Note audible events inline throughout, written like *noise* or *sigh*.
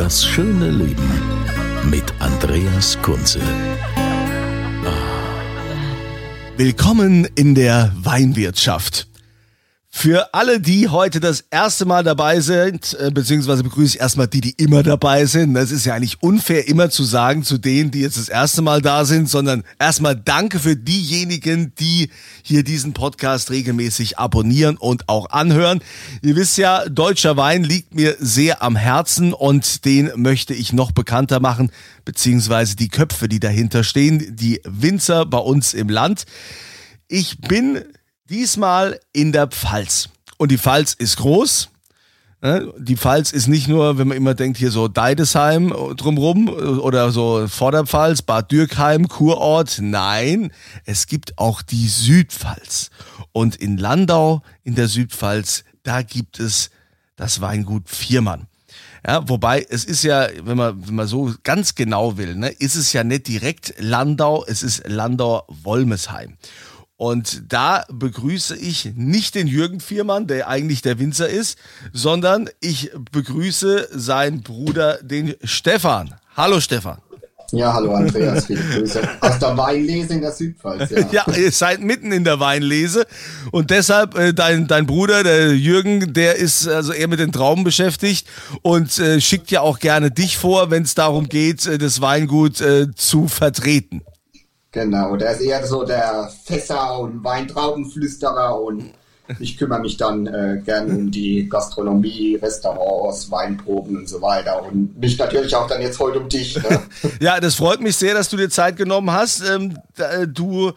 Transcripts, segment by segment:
Das schöne Leben mit Andreas Kunze. Willkommen in der Weinwirtschaft. Für alle, die heute das erste Mal dabei sind, äh, beziehungsweise begrüße ich erstmal die, die immer dabei sind. Das ist ja eigentlich unfair, immer zu sagen zu denen, die jetzt das erste Mal da sind, sondern erstmal danke für diejenigen, die hier diesen Podcast regelmäßig abonnieren und auch anhören. Ihr wisst ja, deutscher Wein liegt mir sehr am Herzen und den möchte ich noch bekannter machen, beziehungsweise die Köpfe, die dahinter stehen, die Winzer bei uns im Land. Ich bin Diesmal in der Pfalz. Und die Pfalz ist groß. Ne? Die Pfalz ist nicht nur, wenn man immer denkt, hier so Deidesheim drumrum oder so Vorderpfalz, Bad Dürkheim, Kurort. Nein, es gibt auch die Südpfalz. Und in Landau in der Südpfalz, da gibt es das Weingut Viermann. Ja, wobei es ist ja, wenn man, wenn man so ganz genau will, ne, ist es ja nicht direkt Landau, es ist Landau-Wolmesheim. Und da begrüße ich nicht den Jürgen Viermann, der eigentlich der Winzer ist, sondern ich begrüße seinen Bruder, den Stefan. Hallo Stefan. Ja, hallo Andreas, viele Grüße. Aus der Weinlese in der Südpfalz. Ja, *laughs* ja ihr seid mitten in der Weinlese und deshalb äh, dein, dein Bruder, der Jürgen, der ist also eher mit den Trauben beschäftigt und äh, schickt ja auch gerne dich vor, wenn es darum geht, äh, das Weingut äh, zu vertreten. Genau, der ist eher so der Fässer- und Weintraubenflüsterer und ich kümmere mich dann äh, gern um die Gastronomie, Restaurants, Weinproben und so weiter. Und mich natürlich auch dann jetzt heute um dich. Ne? *laughs* ja, das freut mich sehr, dass du dir Zeit genommen hast. Ähm, du,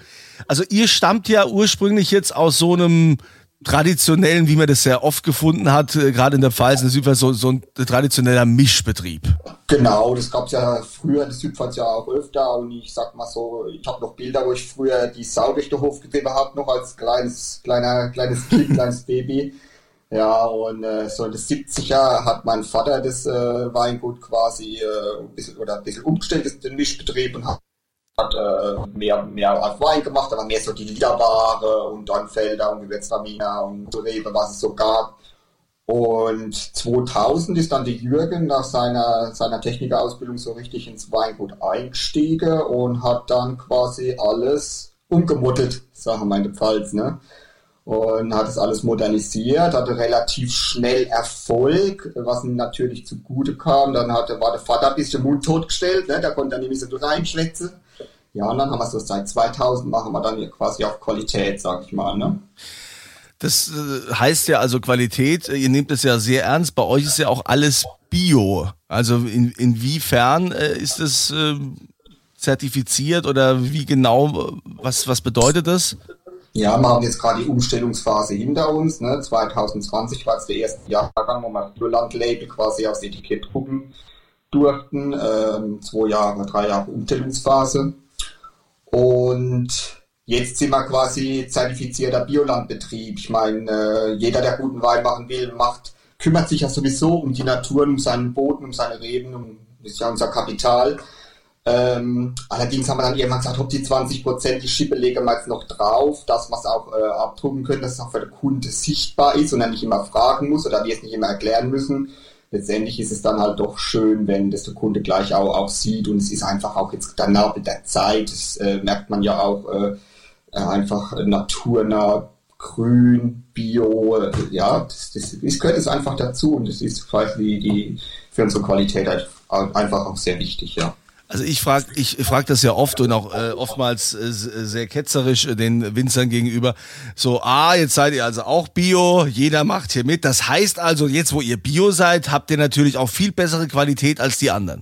also ihr stammt ja ursprünglich jetzt aus so einem traditionellen, wie man das sehr oft gefunden hat, äh, gerade in der Pfalz, in der Südpfalz, so, so ein traditioneller Mischbetrieb. Genau, das gab es ja früher in der Südpfalz ja auch öfter und ich sag mal so, ich habe noch Bilder, wo ich früher die Sau durch den Hof getrieben habe, noch als kleines, kleiner, kleines Kind, *laughs* kleines Baby. Ja, und äh, so in den 70er hat mein Vater das äh, Weingut quasi äh, ein bisschen, oder ein bisschen umgestellt, den Mischbetrieb und hat hat äh, mehr, mehr auf Wein gemacht, aber mehr so die Liederware und dann Felder und Gewürztraminer und Rebe, was es so gab. Und 2000 ist dann die Jürgen nach seiner, seiner Technikerausbildung so richtig ins Weingut eingestiegen und hat dann quasi alles umgemuttelt, sagen wir der Pfalz, ne? Und hat es alles modernisiert, hatte relativ schnell Erfolg, was ihm natürlich zugute kam. Dann hatte, war der Vater ein bisschen mundtot gestellt, ne? der konnte dann nämlich so reinschwätzen. Ja, und dann haben wir so seit 2000 machen wir dann quasi auf Qualität, sag ich mal. Ne? Das äh, heißt ja also Qualität, ihr nehmt es ja sehr ernst. Bei euch ist ja auch alles Bio. Also in, inwiefern äh, ist es äh, zertifiziert oder wie genau, was, was bedeutet das? Ja, wir haben jetzt gerade die Umstellungsphase hinter uns. Ne? 2020 war es der erste Jahrgang, wo wir Bioland-Label quasi aufs Etikett drucken durften. Ähm, zwei Jahre, drei Jahre Umstellungsphase. Und jetzt sind wir quasi zertifizierter Biolandbetrieb. Ich meine, äh, jeder, der guten Wein machen will, macht, kümmert sich ja sowieso um die Natur, um seinen Boden, um seine Reben, um, das ist ja unser Kapital. Ähm, allerdings haben wir dann irgendwann gesagt, ob die 20 Prozent, die Schippe legen wir jetzt noch drauf, dass wir es auch äh, abdrucken können, dass es auch für den Kunde sichtbar ist und er nicht immer fragen muss oder wir es nicht immer erklären müssen letztendlich ist es dann halt doch schön, wenn das der Kunde gleich auch, auch sieht und es ist einfach auch jetzt danach mit der Zeit, das äh, merkt man ja auch äh, einfach naturnah, grün, bio, äh, ja, das, das, das gehört es einfach dazu und das ist quasi die, für unsere Qualität halt einfach auch sehr wichtig, ja. Also ich frage ich frag das ja oft und auch äh, oftmals äh, sehr ketzerisch äh, den Winzern gegenüber. So, ah, jetzt seid ihr also auch Bio, jeder macht hier mit. Das heißt also, jetzt wo ihr Bio seid, habt ihr natürlich auch viel bessere Qualität als die anderen.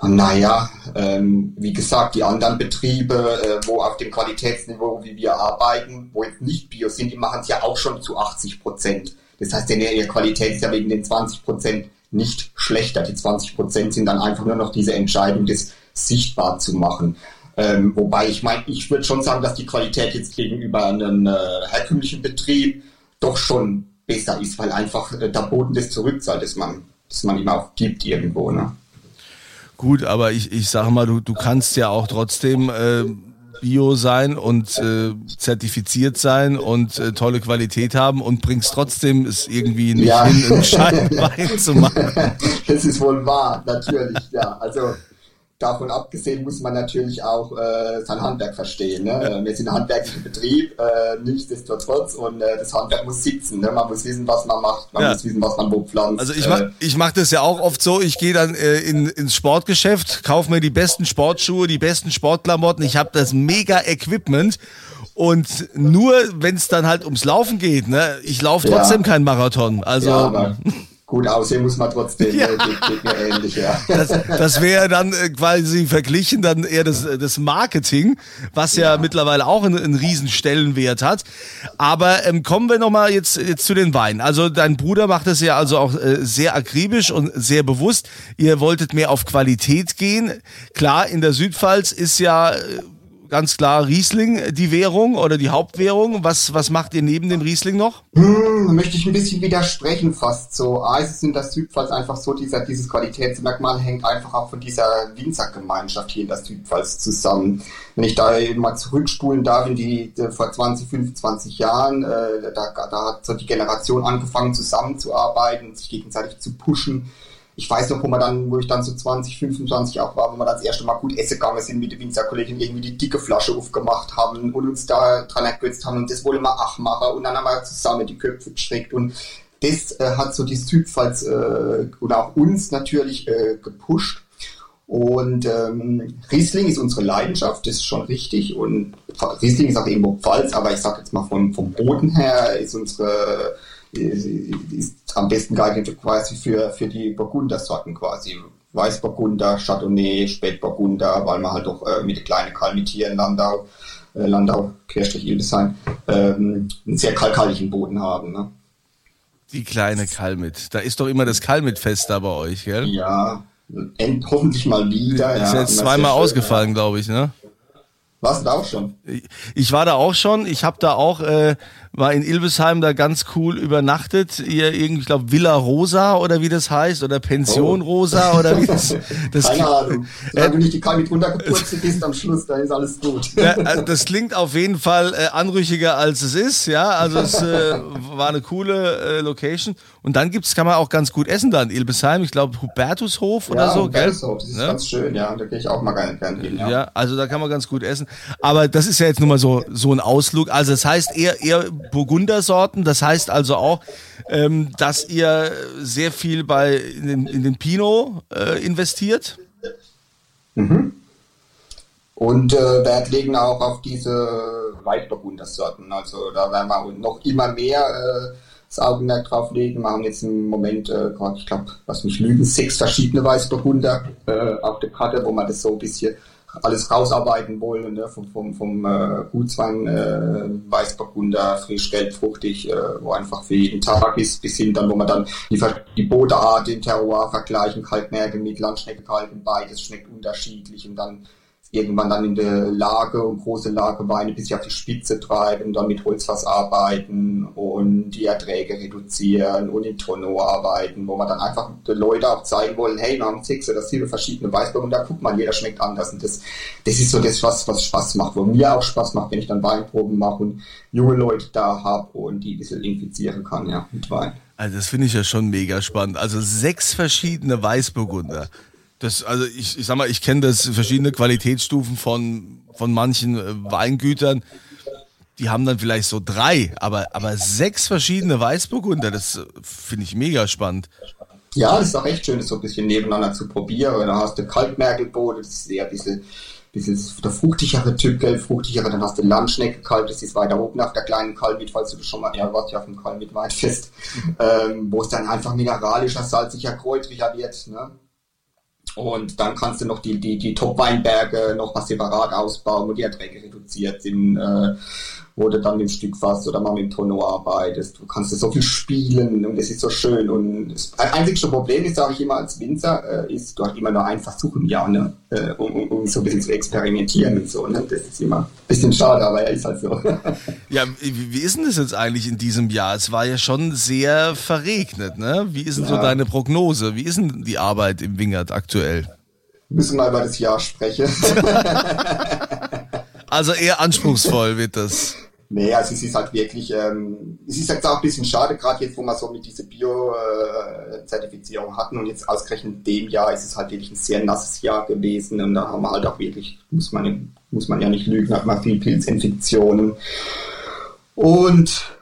Naja, ähm, wie gesagt, die anderen Betriebe, äh, wo auf dem Qualitätsniveau, wie wir arbeiten, wo jetzt nicht Bio sind, die machen es ja auch schon zu 80 Prozent. Das heißt, denn ihre Qualität ist ja wegen den 20 Prozent nicht schlechter. Die 20 Prozent sind dann einfach nur noch diese Entscheidung, das sichtbar zu machen. Ähm, wobei ich meine, ich würde schon sagen, dass die Qualität jetzt gegenüber einem äh, herkömmlichen Betrieb doch schon besser ist, weil einfach äh, der Boden das zurückzahlt, das man, das man ihm auch gibt irgendwo. Ne? Gut, aber ich, ich sage mal, du, du kannst ja auch trotzdem äh, Bio sein und äh, zertifiziert sein und äh, tolle Qualität haben und bringst trotzdem es irgendwie nicht ja. hin, einen Scheibenwein *laughs* zu machen. *laughs* Das ist wohl wahr, natürlich, ja. Also davon abgesehen muss man natürlich auch äh, sein Handwerk verstehen. Ne? Wir sind ein handwerklicher Betrieb, äh, nichtsdestotrotz und äh, das Handwerk muss sitzen. Ne? Man muss wissen, was man macht, man ja. muss wissen, was man wo pflanzt. Also ich mach, äh, ich mach das ja auch oft so, ich gehe dann äh, in, ins Sportgeschäft, kaufe mir die besten Sportschuhe, die besten Sportklamotten, ich habe das mega Equipment und nur wenn es dann halt ums Laufen geht, ne, ich laufe trotzdem ja. kein Marathon. Also ja, gut aussehen muss man trotzdem, ja. äh, geht, mir ähnlich, ja. *laughs* Das, das wäre dann äh, quasi verglichen dann eher das, äh, das Marketing, was ja, ja mittlerweile auch einen, einen riesen Stellenwert hat. Aber ähm, kommen wir nochmal jetzt, jetzt zu den Weinen. Also dein Bruder macht das ja also auch äh, sehr akribisch und sehr bewusst. Ihr wolltet mehr auf Qualität gehen. Klar, in der Südpfalz ist ja... Äh, ganz klar Riesling die Währung oder die Hauptwährung. Was, was macht ihr neben dem Riesling noch? Hm, möchte ich ein bisschen widersprechen fast so. A, ist es in der Südpfalz einfach so, dieser, dieses Qualitätsmerkmal hängt einfach auch von dieser Winzergemeinschaft hier in der Südpfalz zusammen. Wenn ich da mal zurückspulen darf in die, die vor 20, 25 Jahren, äh, da, da hat so die Generation angefangen zusammenzuarbeiten, sich gegenseitig zu pushen ich weiß noch, wo man dann, wo ich dann so 20, 25 auch war, wo wir das erste Mal gut essen gegangen sind mit der Winzerkollegin, irgendwie die dicke Flasche aufgemacht haben und uns da dran ergötzt haben. Und das wollen wir auch machen. Und dann haben wir zusammen die Köpfe gestreckt und das äh, hat so die Südpfalz äh, und auch uns natürlich äh, gepusht. Und ähm, Riesling ist unsere Leidenschaft, das ist schon richtig. Und Riesling ist auch irgendwo Pfalz, aber ich sage jetzt mal vom, vom Boden her ist unsere ist am besten geeignet quasi für, für die Burgundersorten quasi. Weißburgunder, Chardonnay, Spätburgunder, weil man halt auch äh, mit den kleinen Kalmitieren, Landau, äh, Landau, Querstrich Ildesheim, ähm, einen sehr kalkhaltigen Boden haben. Ne? Die kleine Kalmit. Da ist doch immer das Kalmit-Fest da bei euch, gell? Ja, end, hoffentlich mal wieder. Ist ja, jetzt zweimal ausgefallen, ja. glaube ich, ne? Warst du da auch schon? Ich war da auch schon. Ich habe da auch äh, war in Ilbesheim da ganz cool übernachtet. Ihr irgendwie, ich glaube, Villa Rosa oder wie das heißt, oder Pension oh. Rosa oder wie das. *laughs* das Keine Ahnung. Solange äh, du nicht die Kalmit runtergepurzelt bist am Schluss, dann ist alles gut. Ja, äh, das klingt auf jeden Fall äh, anrüchiger als es ist, ja. Also es äh, war eine coole äh, Location. Und dann gibt's, kann man auch ganz gut essen da in Ilbesheim. Ich glaube, Hubertushof oder ja, so, Hubertushof, das ist? Ne? ganz schön, ja. Da gehe ich auch mal gerne, gerne hin, ja. ja. also da kann man ganz gut essen. Aber das ist ja jetzt nur mal so, so ein Ausflug. Also das heißt eher, eher Burgundersorten. Das heißt also auch, ähm, dass ihr sehr viel bei in den, in den Pinot äh, investiert. Mhm. Und äh, Wert legen auch auf diese Weißburgundersorten. Also da werden wir noch immer mehr äh, das Augenmerk drauf legen. Wir haben jetzt im Moment äh, ich glaube, was mich lügen, sechs verschiedene Weißburgunder äh, auf der Karte, wo man das so ein bisschen alles rausarbeiten wollen, ne? vom, vom, vom äh, Gutswein, äh, Weißburgunder, frisch, gelb, fruchtig, äh, wo einfach für jeden Tag ist, bis hin dann, wo man dann die, die Bodeart, den Terroir vergleichen, Kalkmergel mit Landschnecke, Kalken, beides schmeckt unterschiedlich und dann irgendwann dann in der Lage und große Lageweine bis auf die Spitze treiben, dann mit Holzfass arbeiten und die Erträge reduzieren und in Tonneau arbeiten, wo man dann einfach den Leuten auch zeigen wollen, hey, wir haben sechs oder sieben verschiedene Weißburg und da guckt man, jeder schmeckt anders und das, das ist so das, was, was Spaß macht, wo mir auch Spaß macht, wenn ich dann Weinproben mache und junge Leute da habe und die ein bisschen infizieren kann, ja, mit Wein. Also das finde ich ja schon mega spannend. Also sechs verschiedene Weißburgunder. Das, also ich, ich sag mal, ich kenne das verschiedene Qualitätsstufen von, von manchen äh, Weingütern. Die haben dann vielleicht so drei, aber, aber sechs verschiedene Weißburgunder, das äh, finde ich mega spannend. Ja, das ist auch echt schön, das so ein bisschen nebeneinander zu probieren. Da hast du Kaltmergelboot, das ist eher ein bisschen, bisschen der fruchtigere Typ, fruchtigere. Dann hast du Landschnecke kalt, das ist weiter oben auf der kleinen Kalmit, falls du das schon mal, ja, warst ja auf dem Kalmit Weinfest, *laughs* ähm, wo es dann einfach mineralischer, salziger, kräutriger wird. Ne? Und dann kannst du noch die, die, die Top-Weinberge noch mal separat ausbauen, wo die Erträge reduziert sind. Äh, wo du dann dem Stück fast oder mal mit dem Tono arbeitest. Du kannst so viel spielen und es ist so schön. Und das einzige Problem ist, sage ich immer als Winzer, äh, ist, du hast immer nur ein Versuch im Jahr, ne? Äh, um, um, um, so ein bisschen zu experimentieren und so. Ne? Das ist immer ein bisschen schade, aber er ist halt so. *laughs* ja, wie, ist denn das jetzt eigentlich in diesem Jahr? Es war ja schon sehr verregnet, ne? Wie ist denn ja. so deine Prognose? Wie ist denn die Arbeit im Wingert aktuell? Müssen mal über das Jahr sprechen. *laughs* also eher anspruchsvoll wird das. Nee, also es ist halt wirklich, ähm, es ist jetzt auch ein bisschen schade, gerade jetzt, wo wir so mit dieser Bio-Zertifizierung hatten und jetzt ausgerechnet dem Jahr ist es halt wirklich ein sehr nasses Jahr gewesen und da haben wir halt auch wirklich, muss man, muss man ja nicht lügen, hat man viel Pilzinfektionen. Und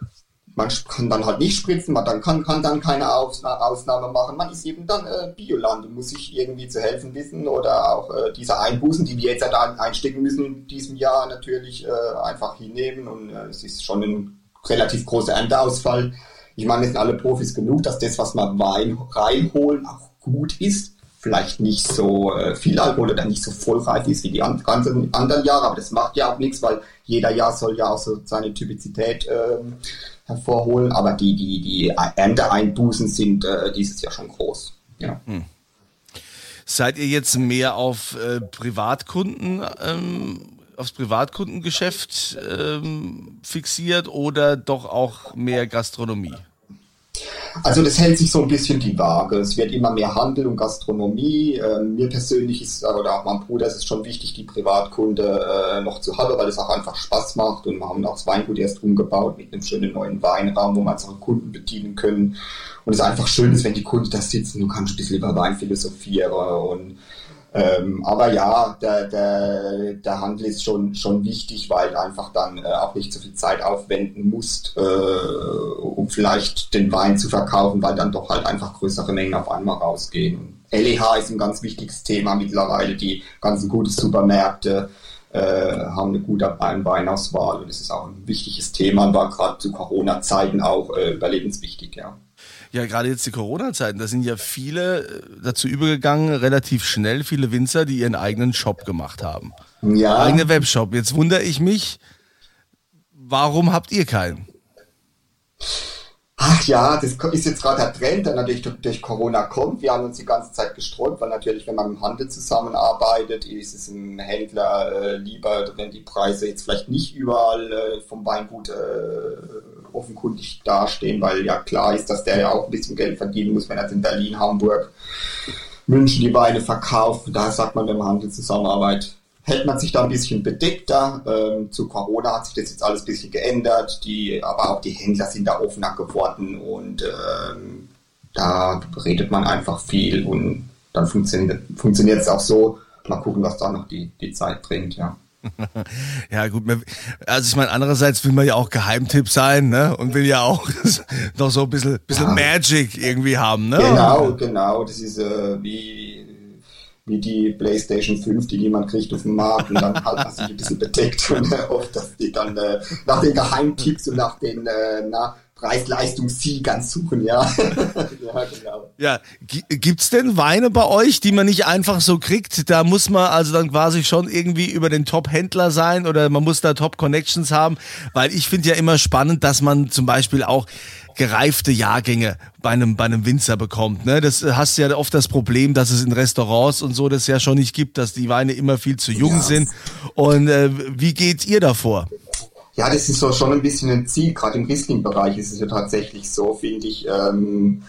man kann dann halt nicht spritzen, man dann kann, kann dann keine Ausna Ausnahme machen. Man ist eben dann äh, Bioland und muss sich irgendwie zu helfen wissen oder auch äh, diese Einbußen, die wir jetzt halt einstecken müssen in diesem Jahr natürlich äh, einfach hinnehmen und äh, es ist schon ein relativ großer Ernteausfall. Ich meine, wir sind alle Profis genug, dass das, was wir Wein reinholen, auch gut ist. Vielleicht nicht so äh, viel Alkohol oder nicht so vollreif ist wie die ganzen anderen Jahre, aber das macht ja auch nichts, weil jeder Jahr soll ja auch so seine Typizität ähm, hervorholen, aber die, die, die Ernteeinbußen sind äh, dieses Jahr schon groß. Ja. Hm. Seid ihr jetzt mehr auf äh, Privatkunden, ähm, aufs Privatkundengeschäft ähm, fixiert oder doch auch mehr Gastronomie? Also das hält sich so ein bisschen die Waage. Es wird immer mehr Handel und Gastronomie. Ähm, mir persönlich ist, oder auch meinem Bruder ist es schon wichtig, die Privatkunde äh, noch zu haben, weil es auch einfach Spaß macht. Und wir haben auch das Weingut erst umgebaut mit einem schönen neuen Weinraum, wo wir unsere Kunden bedienen können. Und es einfach schön ist, wenn die Kunden da sitzen, du kannst ein bisschen über Wein philosophieren und ähm, aber ja, der, der, der Handel ist schon, schon wichtig, weil du einfach dann äh, auch nicht so viel Zeit aufwenden musst, äh, um vielleicht den Wein zu verkaufen, weil dann doch halt einfach größere Mengen auf einmal rausgehen. LEH ist ein ganz wichtiges Thema mittlerweile. Die ganzen guten Supermärkte äh, haben eine gute Weinauswahl und es ist auch ein wichtiges Thema und war gerade zu Corona-Zeiten auch äh, überlebenswichtig, ja. Ja, gerade jetzt die Corona-Zeiten, da sind ja viele äh, dazu übergegangen, relativ schnell, viele Winzer, die ihren eigenen Shop gemacht haben. Ja. Eigene Webshop. Jetzt wundere ich mich, warum habt ihr keinen? Ach ja, das ist jetzt gerade der Trend, der natürlich durch, durch, Corona kommt. Wir haben uns die ganze Zeit gesträubt, weil natürlich, wenn man im Handel zusammenarbeitet, ist es einem Händler äh, lieber, wenn die Preise jetzt vielleicht nicht überall äh, vom Weingut äh, offenkundig dastehen, weil ja klar ist, dass der ja auch ein bisschen Geld verdienen muss, wenn er in Berlin, Hamburg, München die Weine verkauft. Da sagt man, wenn man Handel zusammenarbeitet, hält man sich da ein bisschen bedeckter. Ähm, zu Corona hat sich das jetzt alles ein bisschen geändert. Die, aber auch die Händler sind da offener geworden und ähm, da redet man einfach viel und dann funktioniert es auch so. Mal gucken, was da noch die, die Zeit bringt, ja. *laughs* ja, gut. Also ich meine, andererseits will man ja auch Geheimtipp sein, ne? Und will ja auch *laughs* noch so ein bisschen, bisschen ja. Magic irgendwie haben, ne? Genau, genau. Das ist äh, wie, wie die PlayStation 5, die niemand kriegt auf dem Markt und dann *laughs* halt man sich ein bisschen bedeckt und äh, oft, dass die dann äh, nach den Geheimtipps und nach den, äh, na, Preis-Leistungs-Siegern suchen, ja. *laughs* ja, genau. Ja, gibt's denn Weine bei euch, die man nicht einfach so kriegt? Da muss man also dann quasi schon irgendwie über den Top-Händler sein oder man muss da Top-Connections haben, weil ich finde ja immer spannend, dass man zum Beispiel auch gereifte Jahrgänge bei einem, bei einem Winzer bekommt. Ne? Das hast ja oft das Problem, dass es in Restaurants und so das ja schon nicht gibt, dass die Weine immer viel zu jung ja. sind. Und äh, wie geht ihr davor? Ja, das ist so schon ein bisschen ein Ziel. Gerade im Riesling-Bereich ist es ja tatsächlich so, finde ich, ähm,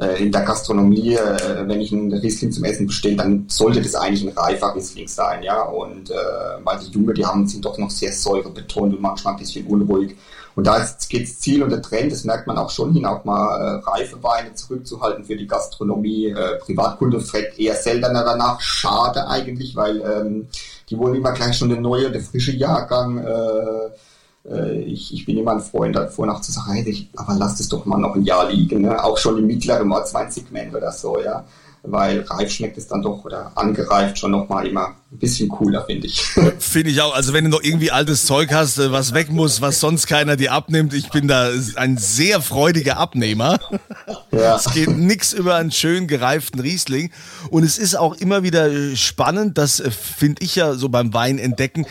äh, in der Gastronomie, äh, wenn ich einen Riesling zum Essen bestelle, dann sollte das eigentlich ein reifer Riesling sein, ja. Und äh, weil die Junge, die haben, sind doch noch sehr säurebetont und manchmal ein bisschen unruhig. Und da geht das Ziel und der Trend, das merkt man auch schon hin, auch mal äh, reife Weine zurückzuhalten für die Gastronomie. Äh, Privatkunde fragt eher seltener danach. Schade eigentlich, weil ähm, die wollen immer gleich schon den neuen, der frische Jahrgang äh, äh, ich, ich bin immer ein Freund davor, nach zu sagen, hey, aber lass das doch mal noch ein Jahr liegen, ne? auch schon im mittleren Ortsweinsegment oder so, ja weil reif schmeckt es dann doch oder angereift schon nochmal immer ein bisschen cooler, finde ich. Finde ich auch. Also wenn du noch irgendwie altes Zeug hast, äh, was weg muss, was sonst keiner dir abnimmt, ich bin da ein sehr freudiger Abnehmer. Ja. Es geht nichts über einen schön gereiften Riesling. Und es ist auch immer wieder äh, spannend, das äh, finde ich ja so beim Wein entdecken,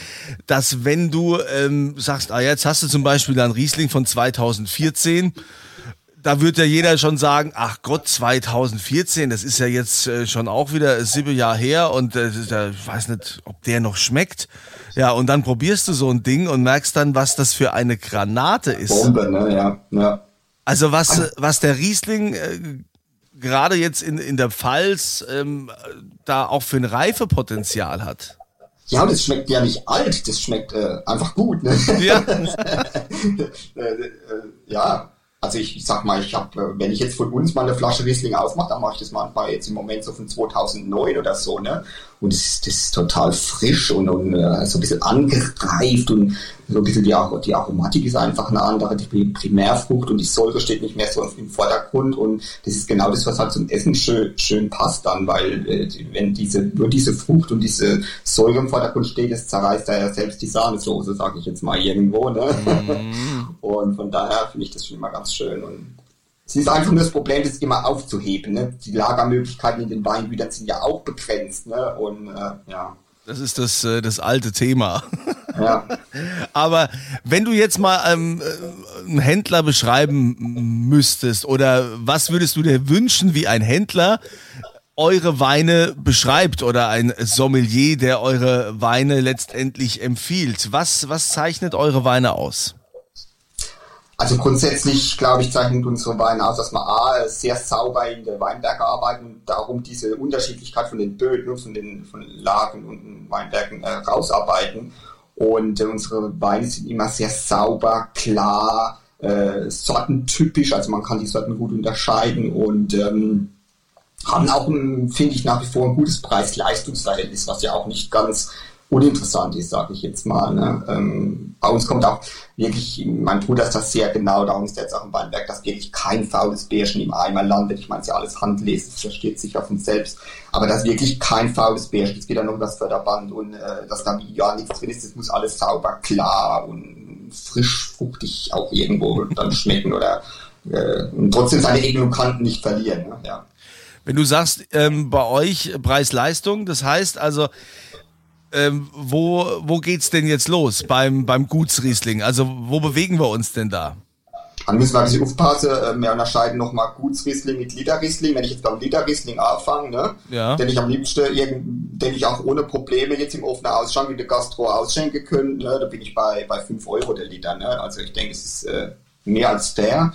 dass wenn du ähm, sagst, ah jetzt hast du zum Beispiel einen Riesling von 2014, da wird ja jeder schon sagen, ach Gott, 2014, das ist ja jetzt äh, schon auch wieder sieben Jahre her und äh, ich weiß nicht, ob der noch schmeckt. Ja, und dann probierst du so ein Ding und merkst dann, was das für eine Granate ist. Bombe, ne, ja, ja. Also was, was der Riesling äh, gerade jetzt in, in der Pfalz ähm, da auch für ein Reifepotenzial hat. Ja, das schmeckt ja nicht alt, das schmeckt äh, einfach gut. Ne? Ja. *laughs* Äh, äh, ja, also ich, ich sag mal, ich habe, äh, wenn ich jetzt von uns mal eine Flasche Riesling aufmache, dann mache ich das manchmal jetzt im Moment so von 2009 oder so, ne? Und das ist, das ist total frisch und, und uh, so ein bisschen angereift und so ein bisschen die, die Aromatik ist einfach eine andere, die Primärfrucht und die Säure steht nicht mehr so im Vordergrund und das ist genau das, was halt zum Essen schön, schön passt dann, weil äh, wenn diese, nur diese Frucht und diese Säure im Vordergrund steht, das zerreißt da ja selbst die Sahnesoße, sage ich jetzt mal irgendwo, ne? Mm. *laughs* Und von daher finde ich das schon immer ganz schön und es ist einfach nur das Problem, das immer aufzuheben. Ne? Die Lagermöglichkeiten in den Weingütern sind ja auch begrenzt. Ne? Und äh, ja. Das ist das, äh, das alte Thema. Ja. *laughs* Aber wenn du jetzt mal ähm, äh, einen Händler beschreiben müsstest, oder was würdest du dir wünschen, wie ein Händler eure Weine beschreibt oder ein Sommelier, der eure Weine letztendlich empfiehlt? Was, was zeichnet eure Weine aus? Also grundsätzlich, glaube ich, zeichnet unsere Weine aus, dass wir A, sehr sauber in der Weinberge arbeiten und darum diese Unterschiedlichkeit von den Böden, von den von Lagen und Weinbergen äh, rausarbeiten. Und äh, unsere Weine sind immer sehr sauber, klar, äh, sortentypisch, also man kann die Sorten gut unterscheiden und ähm, haben auch, finde ich, nach wie vor ein gutes Preis-Leistungs-Verhältnis, was ja auch nicht ganz uninteressant ist, sage ich jetzt mal. Ne? Ähm, bei uns kommt auch wirklich, mein Bruder ist das sehr genau, darum ist jetzt auch im Weinberg, dass wirklich kein faules Bärchen im Eimer landet. Ich meine, es ist ja alles handlesen, das versteht sich auf uns selbst. Aber dass wirklich kein faules Bärchen, es geht dann um das Förderband und äh, dass da ja nichts drin ist, das muss alles sauber, klar und frisch, fruchtig auch irgendwo dann schmecken oder äh, trotzdem seine Ecken und Kanten nicht verlieren. Ne? Ja. Wenn du sagst, ähm, bei euch Preis-Leistung, das heißt also, ähm, wo, wo geht's denn jetzt los beim, beim Gutsriesling? Also wo bewegen wir uns denn da? Dann müssen wir ein bisschen aufpassen. Äh, wir unterscheiden nochmal Gutsriesling mit Literriesling. Wenn ich jetzt beim Literriesling anfange, ne, ja. den ich am liebsten, den ich auch ohne Probleme jetzt im offenen Ausschank in der Gastro ausschenken könnte, ne, da bin ich bei, bei 5 Euro der Liter. Ne? Also ich denke, es ist äh, mehr als fair.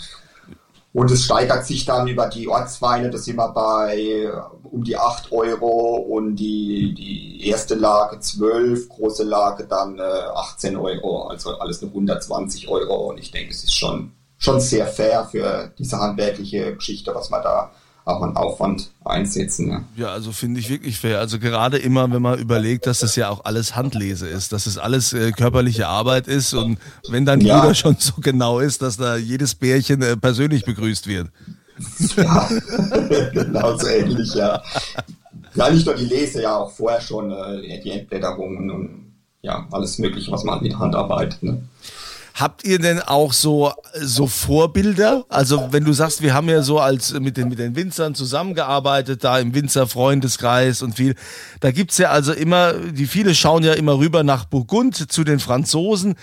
Und es steigert sich dann über die Ortsweine, das sind wir bei äh, um die 8 Euro und die, die erste Lage 12, große Lage dann äh, 18 Euro, also alles nur 120 Euro. Und ich denke, es ist schon, schon sehr fair für diese handwerkliche Geschichte, was man da auch an Aufwand einsetzen. Ne? Ja, also finde ich wirklich fair. Also gerade immer, wenn man überlegt, dass das ja auch alles Handlese ist, dass es das alles äh, körperliche Arbeit ist und wenn dann ja. jeder schon so genau ist, dass da jedes Bärchen äh, persönlich begrüßt wird. Ja, *laughs* genau so ähnlich, ja. Ja, nicht nur die Lese, ja auch vorher schon äh, die Entblätterungen und ja, alles mögliche, was man mit Hand arbeitet. Ne? Habt ihr denn auch so, so Vorbilder? Also wenn du sagst, wir haben ja so als mit den, mit den Winzern zusammengearbeitet, da im Winzerfreundeskreis und viel, da gibt's ja also immer, die viele schauen ja immer rüber nach Burgund zu den Franzosen.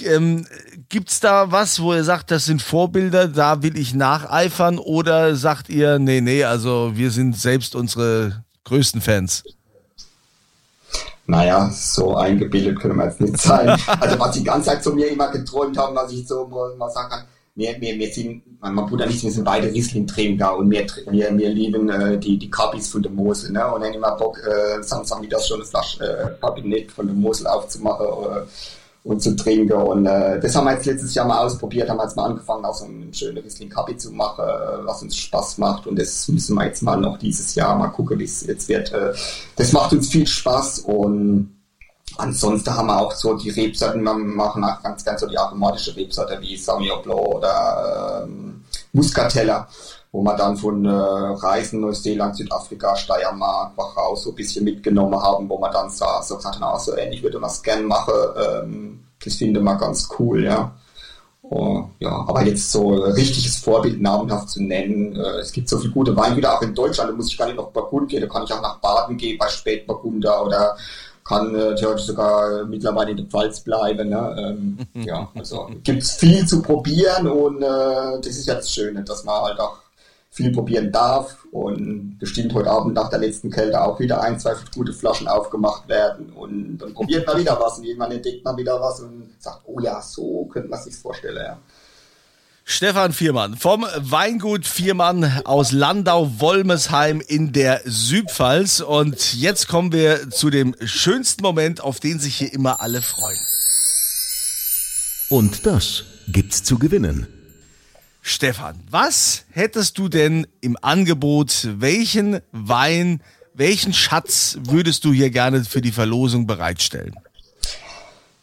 Ähm, gibt's da was, wo ihr sagt, das sind Vorbilder, da will ich nacheifern? Oder sagt ihr, nee, nee, also wir sind selbst unsere größten Fans? Naja, so eingebildet können wir jetzt nicht sein. *laughs* Also was die ganze Zeit zu mir immer geträumt haben, was ich so mal sagen kann, wir, wir, wir sind, mein Bruder und ich, wir sind beide Riesling-Trinker und wir, wir, wir lieben äh, die, die Kabis von der Mosel. Ne? Und dann immer Bock, äh, Samstag das schon eine Flasche äh, Kabinett von der Mosel aufzumachen. Äh, und zu trinken. Und äh, das haben wir jetzt letztes Jahr mal ausprobiert, haben wir jetzt mal angefangen, auch so einen schönen Riesling Kaffee zu machen, äh, was uns Spaß macht. Und das müssen wir jetzt mal noch dieses Jahr mal gucken, wie es jetzt wird. Äh, das macht uns viel Spaß und ansonsten haben wir auch so die Rebsorten, wir machen auch ganz, ganz so die aromatische Rebsorte wie Sauvignon Blanc oder ähm, Muscatella, wo wir dann von äh, Reisen Neuseeland, Südafrika, Steiermark, Wachau so ein bisschen mitgenommen haben, wo man dann so, so gesagt haben, so ähnlich würde man es gerne machen. Ähm, das finde ich mal ganz cool, ja. Oh, ja, aber jetzt so ein richtiges Vorbild namenhaft zu nennen. Äh, es gibt so viele gute Weingüter auch in Deutschland, da muss ich gar nicht nach Burgund gehen, da kann ich auch nach Baden gehen bei Spätburgunder oder kann äh, theoretisch sogar mittlerweile in der Pfalz bleiben. Ne? Ähm, *laughs* ja, also gibt's viel zu probieren und äh, das ist ja das Schöne, dass man halt auch viel probieren darf und bestimmt heute Abend nach der letzten Kälte auch wieder ein, zwei gute Flaschen aufgemacht werden und dann probiert man wieder was und irgendwann entdeckt man wieder was und sagt, oh ja, so könnte man sich vorstellen. Ja. Stefan Viermann vom Weingut Viermann aus Landau-Wolmesheim in der Südpfalz. Und jetzt kommen wir zu dem schönsten Moment, auf den sich hier immer alle freuen. Und das gibt's zu gewinnen. Stefan, was hättest du denn im Angebot? Welchen Wein, welchen Schatz würdest du hier gerne für die Verlosung bereitstellen?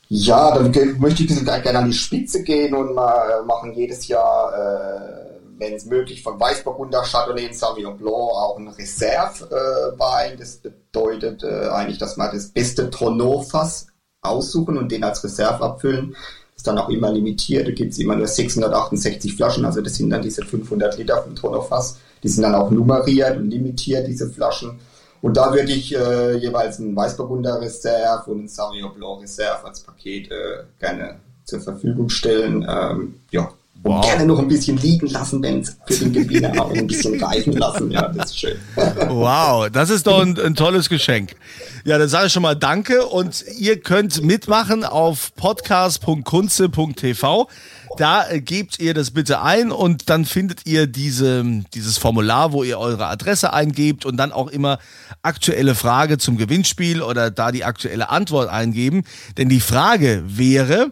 Ja, dann möchte ich gerne an die Spitze gehen und mal machen jedes Jahr, äh, wenn es möglich, von Weißburgunder, Chardonnay und Sauvignon Blanc auch ein Reserve-Wein. Äh, das bedeutet äh, eigentlich, dass wir das beste Tonneau-Fass aussuchen und den als Reserve abfüllen. Ist dann auch immer limitiert. Da gibt es immer nur 668 Flaschen, also das sind dann diese 500 Liter vom Tonneau-Fass. Die sind dann auch nummeriert und limitiert, diese Flaschen. Und da würde ich äh, jeweils einen Weißburgunder Reserve und einen Sauvignon Blanc Reserve als Paket äh, gerne zur Verfügung stellen. Ähm, ja, und wow. gerne noch ein bisschen liegen lassen, wenn es für den Gewinner auch ein bisschen reifen lassen. Ja, das ist schön. wow, das ist doch ein, ein tolles Geschenk. Ja, dann sage ich schon mal Danke und ihr könnt mitmachen auf podcast.kunze.tv. Da äh, gebt ihr das bitte ein und dann findet ihr diese, dieses Formular, wo ihr eure Adresse eingebt und dann auch immer aktuelle Frage zum Gewinnspiel oder da die aktuelle Antwort eingeben. Denn die Frage wäre,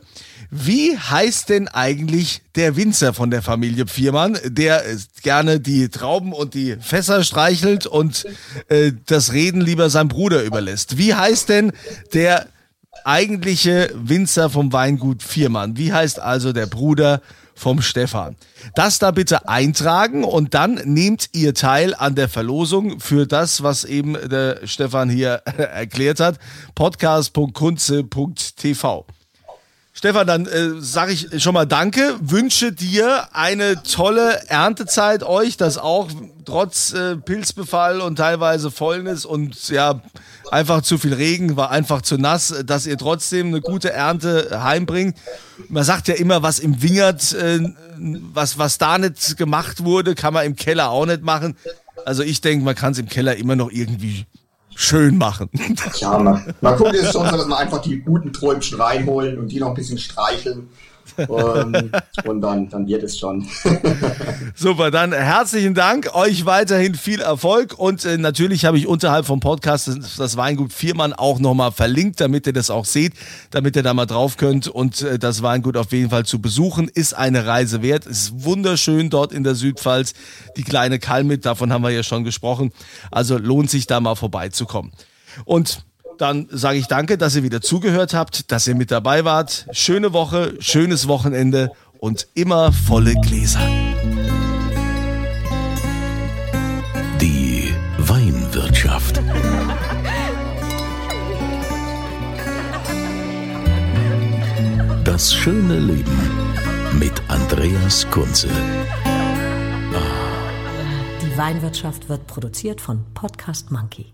wie heißt denn eigentlich der Winzer von der Familie Viermann, der gerne die Trauben und die Fässer streichelt und äh, das Reden lieber seinem Bruder überlässt? Wie heißt denn der eigentliche Winzer vom Weingut Viermann. Wie heißt also der Bruder vom Stefan? Das da bitte eintragen und dann nehmt ihr teil an der Verlosung für das, was eben der Stefan hier *laughs* erklärt hat. podcast.kunze.tv. Stefan, dann äh, sage ich schon mal Danke, wünsche dir eine tolle Erntezeit, euch, das auch trotz äh, Pilzbefall und teilweise Fäulnis und ja, einfach zu viel Regen, war einfach zu nass, dass ihr trotzdem eine gute Ernte heimbringt. Man sagt ja immer, was im Wingert, äh, was, was da nicht gemacht wurde, kann man im Keller auch nicht machen. Also ich denke, man kann es im Keller immer noch irgendwie schön machen. Ja, man, man guckt es schon so, dass man einfach die guten Träumchen reinholen und die noch ein bisschen streicheln. ähm, und dann, dann wird es schon. *laughs* Super, dann herzlichen Dank, euch weiterhin viel Erfolg und äh, natürlich habe ich unterhalb vom Podcast das, das Weingut Viermann auch nochmal verlinkt, damit ihr das auch seht, damit ihr da mal drauf könnt und äh, das Weingut auf jeden Fall zu besuchen, ist eine Reise wert. Es ist wunderschön dort in der Südpfalz, die kleine Kalmit, davon haben wir ja schon gesprochen, also lohnt sich da mal vorbeizukommen. Und dann sage ich danke, dass ihr wieder zugehört habt, dass ihr mit dabei wart. Schöne Woche, schönes Wochenende und immer volle Gläser. Die Weinwirtschaft. Das schöne Leben mit Andreas Kunze. Die Weinwirtschaft wird produziert von Podcast Monkey